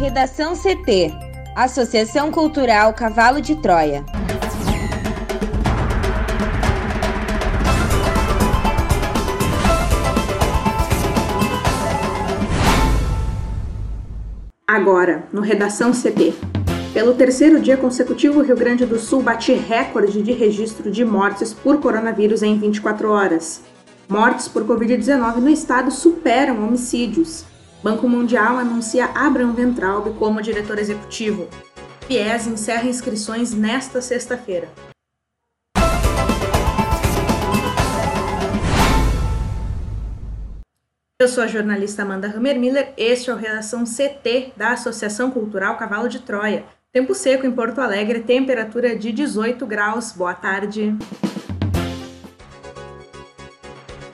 Redação CT Associação Cultural Cavalo de Troia. Agora, no Redação CT. Pelo terceiro dia consecutivo, o Rio Grande do Sul bate recorde de registro de mortes por coronavírus em 24 horas. Mortes por Covid-19 no estado superam homicídios. Banco Mundial anuncia Abraham Ventralbe como diretor executivo. FIES encerra inscrições nesta sexta-feira. Eu sou a jornalista Amanda Hammermiller, este é o Redação CT da Associação Cultural Cavalo de Troia. Tempo seco em Porto Alegre, temperatura de 18 graus. Boa tarde.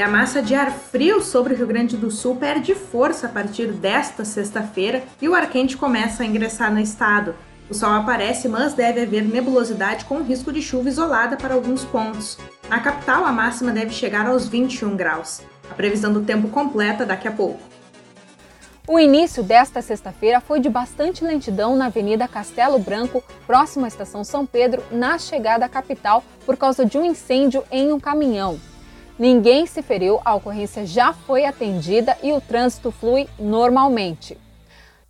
E a massa de ar frio sobre o Rio Grande do Sul perde força a partir desta sexta-feira e o ar quente começa a ingressar no estado. O sol aparece, mas deve haver nebulosidade com risco de chuva isolada para alguns pontos. Na capital, a máxima deve chegar aos 21 graus. A previsão do tempo completa daqui a pouco. O início desta sexta-feira foi de bastante lentidão na Avenida Castelo Branco, próximo à Estação São Pedro, na chegada à capital, por causa de um incêndio em um caminhão. Ninguém se feriu, a ocorrência já foi atendida e o trânsito flui normalmente.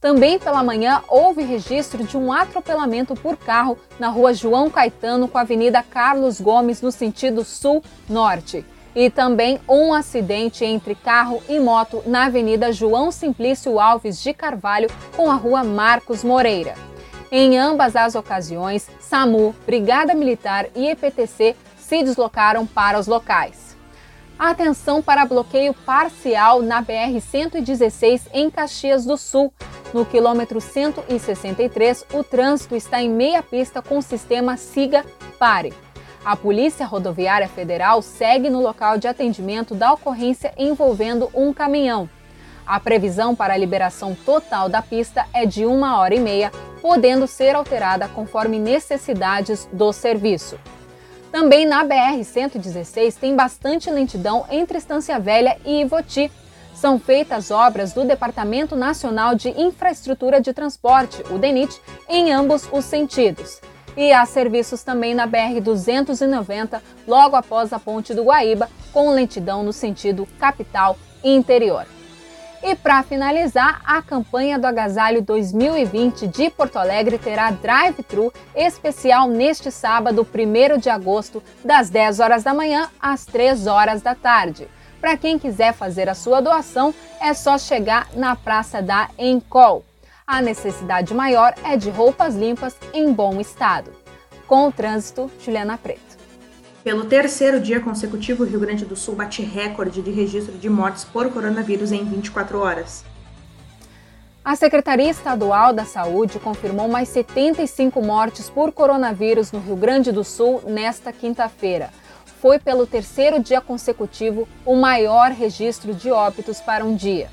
Também pela manhã houve registro de um atropelamento por carro na rua João Caetano com a Avenida Carlos Gomes no sentido sul-norte. E também um acidente entre carro e moto na Avenida João Simplício Alves de Carvalho com a rua Marcos Moreira. Em ambas as ocasiões, SAMU, Brigada Militar e EPTC se deslocaram para os locais. Atenção para bloqueio parcial na BR-116 em Caxias do Sul. No quilômetro 163, o trânsito está em meia pista com o sistema Siga Pare. A Polícia Rodoviária Federal segue no local de atendimento da ocorrência envolvendo um caminhão. A previsão para a liberação total da pista é de uma hora e meia, podendo ser alterada conforme necessidades do serviço. Também na BR-116 tem bastante lentidão entre Estância Velha e Ivoti. São feitas obras do Departamento Nacional de Infraestrutura de Transporte, o DENIT, em ambos os sentidos. E há serviços também na BR-290, logo após a Ponte do Guaíba, com lentidão no sentido capital e interior. E para finalizar, a campanha do Agasalho 2020 de Porto Alegre terá drive-thru especial neste sábado, 1 de agosto, das 10 horas da manhã às 3 horas da tarde. Para quem quiser fazer a sua doação, é só chegar na Praça da Encol. A necessidade maior é de roupas limpas em bom estado. Com o trânsito, Juliana Preto. Pelo terceiro dia consecutivo, o Rio Grande do Sul bate recorde de registro de mortes por coronavírus em 24 horas. A Secretaria Estadual da Saúde confirmou mais 75 mortes por coronavírus no Rio Grande do Sul nesta quinta-feira. Foi pelo terceiro dia consecutivo o maior registro de óbitos para um dia.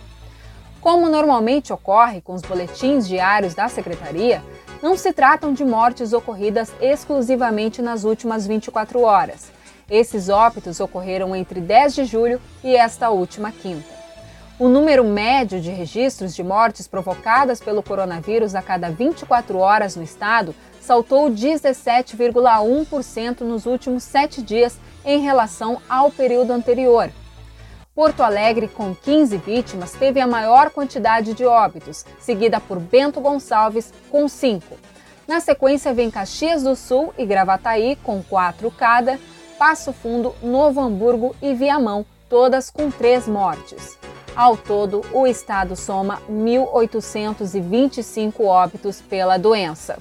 Como normalmente ocorre com os boletins diários da Secretaria, não se tratam de mortes ocorridas exclusivamente nas últimas 24 horas. Esses óbitos ocorreram entre 10 de julho e esta última quinta. O número médio de registros de mortes provocadas pelo coronavírus a cada 24 horas no estado saltou 17,1% nos últimos sete dias em relação ao período anterior. Porto Alegre, com 15 vítimas, teve a maior quantidade de óbitos, seguida por Bento Gonçalves, com 5. Na sequência, vem Caxias do Sul e Gravataí, com 4 cada, Passo Fundo, Novo Hamburgo e Viamão, todas com 3 mortes. Ao todo, o estado soma 1.825 óbitos pela doença.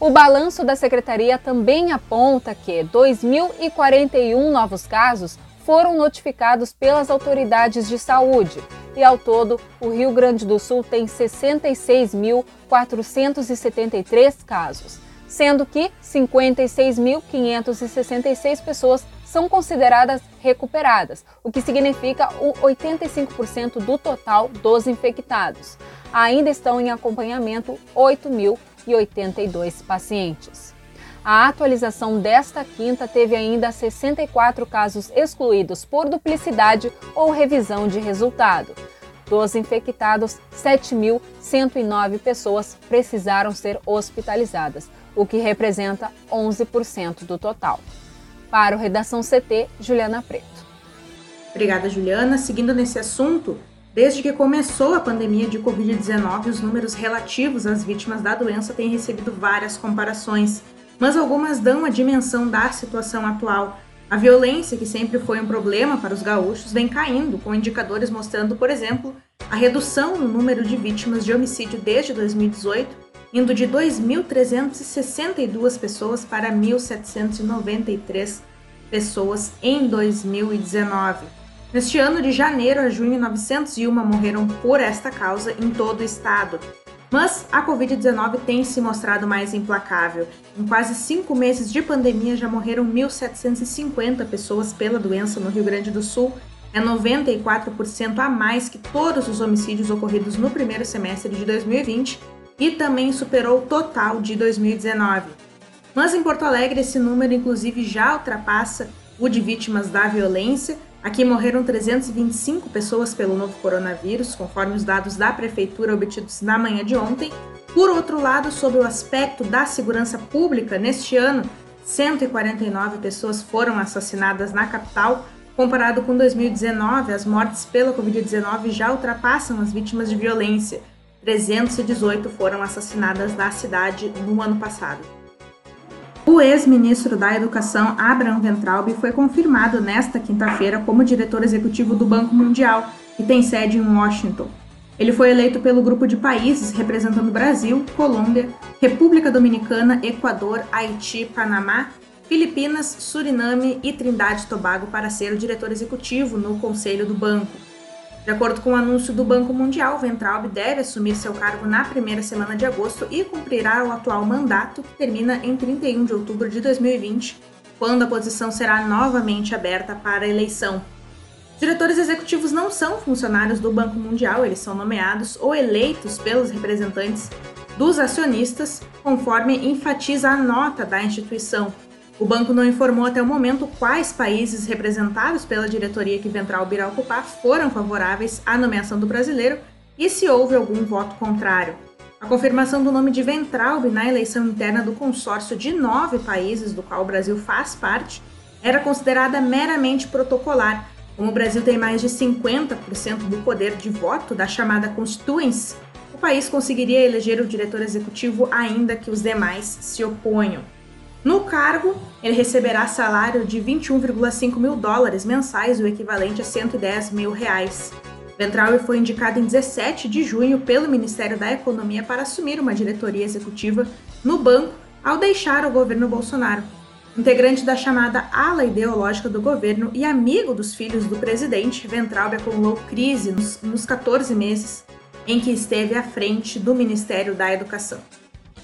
O balanço da secretaria também aponta que 2.041 novos casos foram notificados pelas autoridades de saúde. E ao todo, o Rio Grande do Sul tem 66.473 casos, sendo que 56.566 pessoas são consideradas recuperadas, o que significa o 85% do total dos infectados. Ainda estão em acompanhamento 8.082 pacientes. A atualização desta quinta teve ainda 64 casos excluídos por duplicidade ou revisão de resultado. Dos infectados, 7.109 pessoas precisaram ser hospitalizadas, o que representa 11% do total. Para o Redação CT, Juliana Preto. Obrigada, Juliana. Seguindo nesse assunto, desde que começou a pandemia de Covid-19, os números relativos às vítimas da doença têm recebido várias comparações, mas algumas dão a dimensão da situação atual. A violência, que sempre foi um problema para os gaúchos, vem caindo, com indicadores mostrando, por exemplo, a redução no número de vítimas de homicídio desde 2018, indo de 2.362 pessoas para 1.793 pessoas em 2019. Neste ano, de janeiro a junho, 901 morreram por esta causa em todo o estado. Mas a Covid-19 tem se mostrado mais implacável. Em quase cinco meses de pandemia, já morreram 1.750 pessoas pela doença no Rio Grande do Sul. É 94% a mais que todos os homicídios ocorridos no primeiro semestre de 2020 e também superou o total de 2019. Mas em Porto Alegre, esse número, inclusive, já ultrapassa o de vítimas da violência Aqui morreram 325 pessoas pelo novo coronavírus, conforme os dados da prefeitura obtidos na manhã de ontem. Por outro lado, sob o aspecto da segurança pública, neste ano, 149 pessoas foram assassinadas na capital. Comparado com 2019, as mortes pela Covid-19 já ultrapassam as vítimas de violência. 318 foram assassinadas na cidade no ano passado. O ex-ministro da Educação, Abraham Ventralbe, foi confirmado nesta quinta-feira como diretor executivo do Banco Mundial, que tem sede em Washington. Ele foi eleito pelo grupo de países representando Brasil, Colômbia, República Dominicana, Equador, Haiti, Panamá, Filipinas, Suriname e Trindade e Tobago para ser o diretor executivo no conselho do banco. De acordo com o anúncio do Banco Mundial, Ventralb deve assumir seu cargo na primeira semana de agosto e cumprirá o atual mandato, que termina em 31 de outubro de 2020, quando a posição será novamente aberta para eleição. Diretores executivos não são funcionários do Banco Mundial, eles são nomeados ou eleitos pelos representantes dos acionistas, conforme enfatiza a nota da instituição, o banco não informou até o momento quais países representados pela diretoria que Ventral irá ocupar foram favoráveis à nomeação do brasileiro e se houve algum voto contrário. A confirmação do nome de Ventralb na eleição interna do consórcio de nove países, do qual o Brasil faz parte, era considerada meramente protocolar. Como o Brasil tem mais de 50% do poder de voto da chamada Constituence, o país conseguiria eleger o diretor executivo ainda que os demais se oponham. No cargo, ele receberá salário de 21,5 mil dólares mensais, o equivalente a 110 mil reais. Ventrauer foi indicado em 17 de junho pelo Ministério da Economia para assumir uma diretoria executiva no banco ao deixar o governo Bolsonaro. Integrante da chamada ala ideológica do governo e amigo dos filhos do presidente, Ventrauber acumulou crise nos, nos 14 meses em que esteve à frente do Ministério da Educação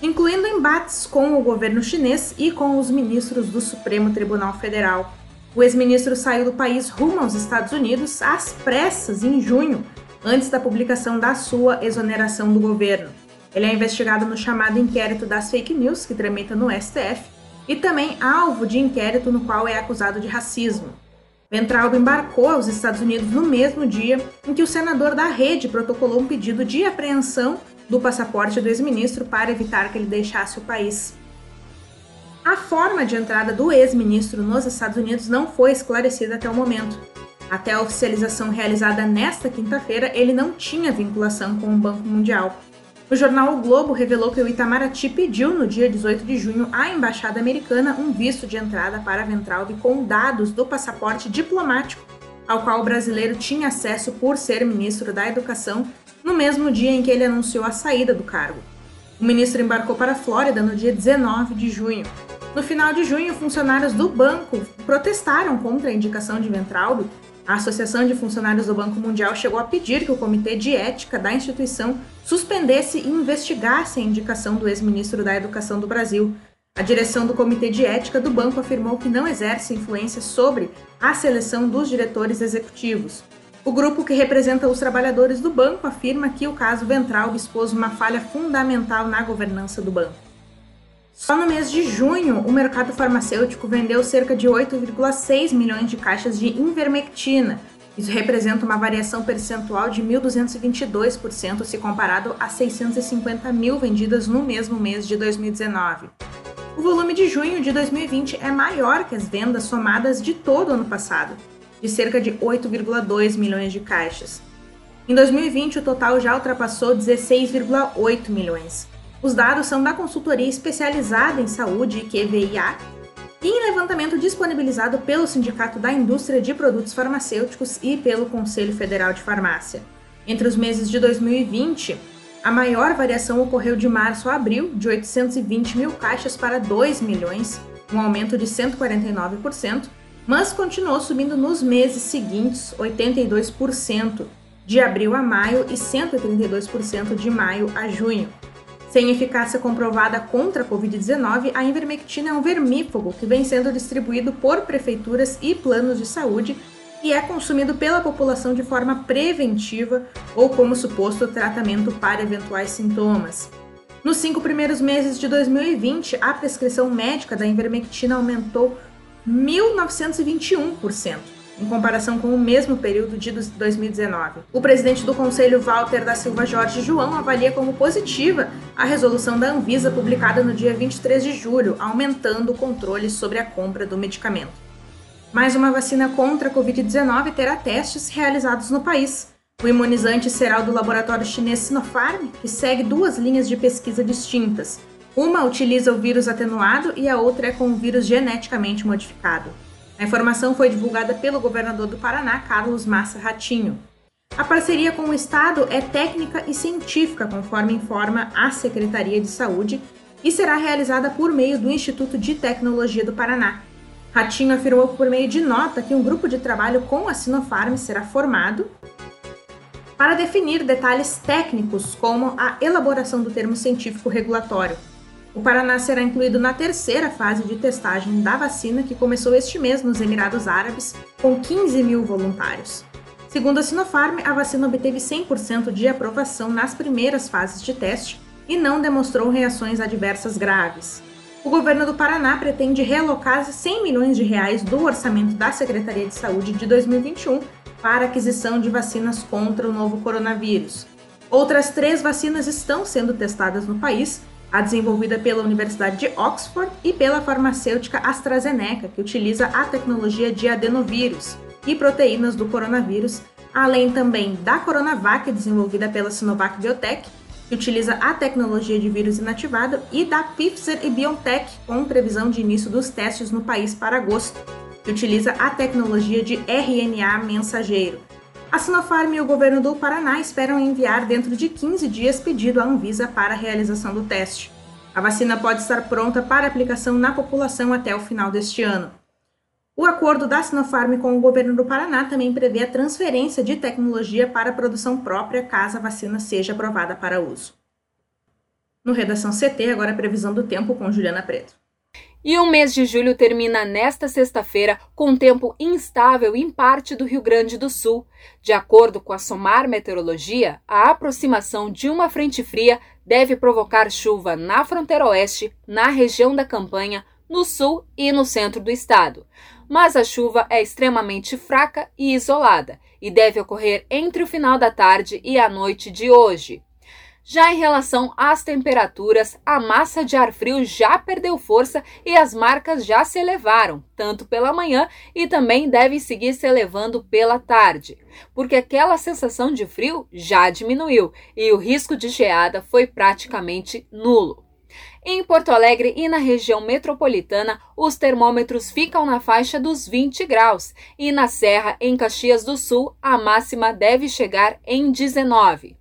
incluindo embates com o governo chinês e com os ministros do Supremo Tribunal Federal. O ex-ministro saiu do país rumo aos Estados Unidos às pressas em junho, antes da publicação da sua exoneração do governo. Ele é investigado no chamado inquérito das fake news que tramita no STF e também alvo de inquérito no qual é acusado de racismo. Ventralb embarcou aos Estados Unidos no mesmo dia em que o senador da rede protocolou um pedido de apreensão do passaporte do ex-ministro para evitar que ele deixasse o país. A forma de entrada do ex-ministro nos Estados Unidos não foi esclarecida até o momento. Até a oficialização realizada nesta quinta-feira, ele não tinha vinculação com o Banco Mundial. O jornal o Globo revelou que o Itamaraty pediu no dia 18 de junho à embaixada americana um visto de entrada para Ventralbe com dados do passaporte diplomático, ao qual o brasileiro tinha acesso por ser ministro da Educação no mesmo dia em que ele anunciou a saída do cargo. O ministro embarcou para a Flórida no dia 19 de junho. No final de junho, funcionários do banco protestaram contra a indicação de Ventraldo. A Associação de Funcionários do Banco Mundial chegou a pedir que o Comitê de Ética da instituição suspendesse e investigasse a indicação do ex-ministro da Educação do Brasil. A direção do Comitê de Ética do banco afirmou que não exerce influência sobre a seleção dos diretores executivos. O grupo que representa os trabalhadores do banco afirma que o caso Ventral expôs uma falha fundamental na governança do banco. Só no mês de junho, o mercado farmacêutico vendeu cerca de 8,6 milhões de caixas de invermectina, Isso representa uma variação percentual de 1.222% se comparado a 650 mil vendidas no mesmo mês de 2019. O volume de junho de 2020 é maior que as vendas somadas de todo o ano passado, de cerca de 8,2 milhões de caixas. Em 2020, o total já ultrapassou 16,8 milhões. Os dados são da consultoria especializada em saúde, QVIA, e em levantamento disponibilizado pelo Sindicato da Indústria de Produtos Farmacêuticos e pelo Conselho Federal de Farmácia. Entre os meses de 2020, a maior variação ocorreu de março a abril, de 820 mil caixas para 2 milhões, um aumento de 149%, mas continuou subindo nos meses seguintes, 82%, de abril a maio e 132% de maio a junho. Sem eficácia comprovada contra a Covid-19, a ivermectina é um vermífugo que vem sendo distribuído por prefeituras e planos de saúde e é consumido pela população de forma preventiva ou como suposto tratamento para eventuais sintomas. Nos cinco primeiros meses de 2020, a prescrição médica da ivermectina aumentou 1.921% em comparação com o mesmo período de 2019. O presidente do Conselho, Walter da Silva Jorge João, avalia como positiva a resolução da Anvisa publicada no dia 23 de julho, aumentando o controle sobre a compra do medicamento. Mais uma vacina contra a Covid-19 terá testes realizados no país. O imunizante será o do laboratório chinês Sinopharm, que segue duas linhas de pesquisa distintas. Uma utiliza o vírus atenuado e a outra é com o vírus geneticamente modificado. A informação foi divulgada pelo governador do Paraná, Carlos Massa Ratinho. A parceria com o Estado é técnica e científica, conforme informa a Secretaria de Saúde, e será realizada por meio do Instituto de Tecnologia do Paraná. Ratinho afirmou por meio de nota que um grupo de trabalho com a Sinopharm será formado para definir detalhes técnicos, como a elaboração do termo científico regulatório, o Paraná será incluído na terceira fase de testagem da vacina que começou este mês nos Emirados Árabes, com 15 mil voluntários. Segundo a Sinopharm, a vacina obteve 100% de aprovação nas primeiras fases de teste e não demonstrou reações adversas graves. O governo do Paraná pretende realocar 100 milhões de reais do orçamento da Secretaria de Saúde de 2021 para aquisição de vacinas contra o novo coronavírus. Outras três vacinas estão sendo testadas no país a desenvolvida pela Universidade de Oxford e pela farmacêutica AstraZeneca, que utiliza a tecnologia de adenovírus e proteínas do coronavírus, além também da Coronavac, desenvolvida pela Sinovac Biotech, que utiliza a tecnologia de vírus inativado, e da Pfizer e BioNTech, com previsão de início dos testes no país para agosto, que utiliza a tecnologia de RNA mensageiro. A Sinopharm e o governo do Paraná esperam enviar dentro de 15 dias pedido à Anvisa para a realização do teste. A vacina pode estar pronta para aplicação na população até o final deste ano. O acordo da Sinopharm com o governo do Paraná também prevê a transferência de tecnologia para a produção própria caso a vacina seja aprovada para uso. No Redação CT, agora a previsão do tempo com Juliana Preto. E o mês de julho termina nesta sexta-feira com tempo instável em parte do Rio Grande do Sul. De acordo com a SOMAR Meteorologia, a aproximação de uma frente fria deve provocar chuva na fronteira oeste, na região da campanha, no sul e no centro do estado. Mas a chuva é extremamente fraca e isolada e deve ocorrer entre o final da tarde e a noite de hoje. Já em relação às temperaturas, a massa de ar frio já perdeu força e as marcas já se elevaram, tanto pela manhã e também devem seguir se elevando pela tarde, porque aquela sensação de frio já diminuiu e o risco de geada foi praticamente nulo. Em Porto Alegre e na região metropolitana, os termômetros ficam na faixa dos 20 graus, e na Serra, em Caxias do Sul, a máxima deve chegar em 19.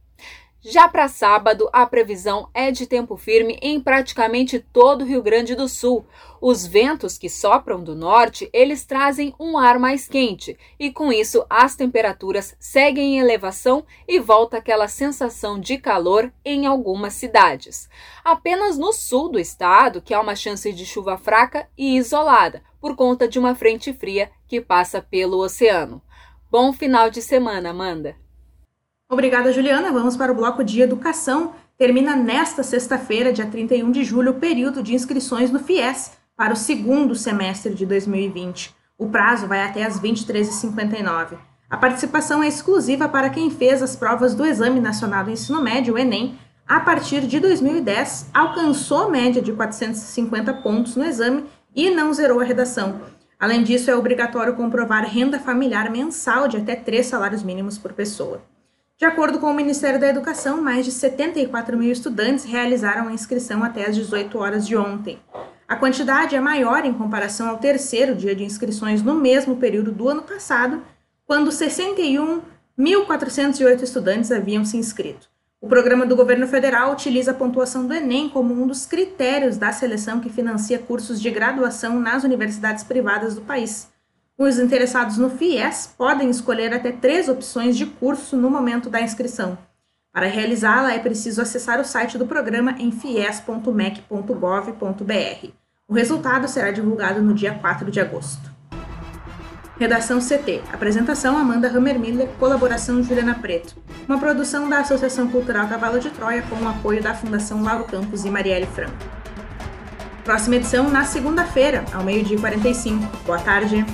Já para sábado, a previsão é de tempo firme em praticamente todo o Rio Grande do Sul. Os ventos que sopram do norte, eles trazem um ar mais quente e com isso as temperaturas seguem em elevação e volta aquela sensação de calor em algumas cidades. Apenas no sul do estado que há uma chance de chuva fraca e isolada por conta de uma frente fria que passa pelo oceano. Bom final de semana, Amanda. Obrigada, Juliana. Vamos para o bloco de educação. Termina nesta sexta-feira, dia 31 de julho, o período de inscrições no FIES para o segundo semestre de 2020. O prazo vai até às 23h59. A participação é exclusiva para quem fez as provas do Exame Nacional do Ensino Médio, o Enem, a partir de 2010, alcançou média de 450 pontos no exame e não zerou a redação. Além disso, é obrigatório comprovar renda familiar mensal de até três salários mínimos por pessoa. De acordo com o Ministério da Educação, mais de 74 mil estudantes realizaram a inscrição até às 18 horas de ontem. A quantidade é maior em comparação ao terceiro dia de inscrições no mesmo período do ano passado, quando 61.408 estudantes haviam se inscrito. O programa do governo federal utiliza a pontuação do Enem como um dos critérios da seleção que financia cursos de graduação nas universidades privadas do país. Os interessados no FIES podem escolher até três opções de curso no momento da inscrição. Para realizá-la, é preciso acessar o site do programa em fies.mec.gov.br. O resultado será divulgado no dia 4 de agosto. Redação CT. Apresentação Amanda Hammermiller, colaboração Juliana Preto. Uma produção da Associação Cultural Cavalo de Troia com o apoio da Fundação Lauro Campos e Marielle Franco. Próxima edição na segunda-feira, ao meio-dia 45. Boa tarde.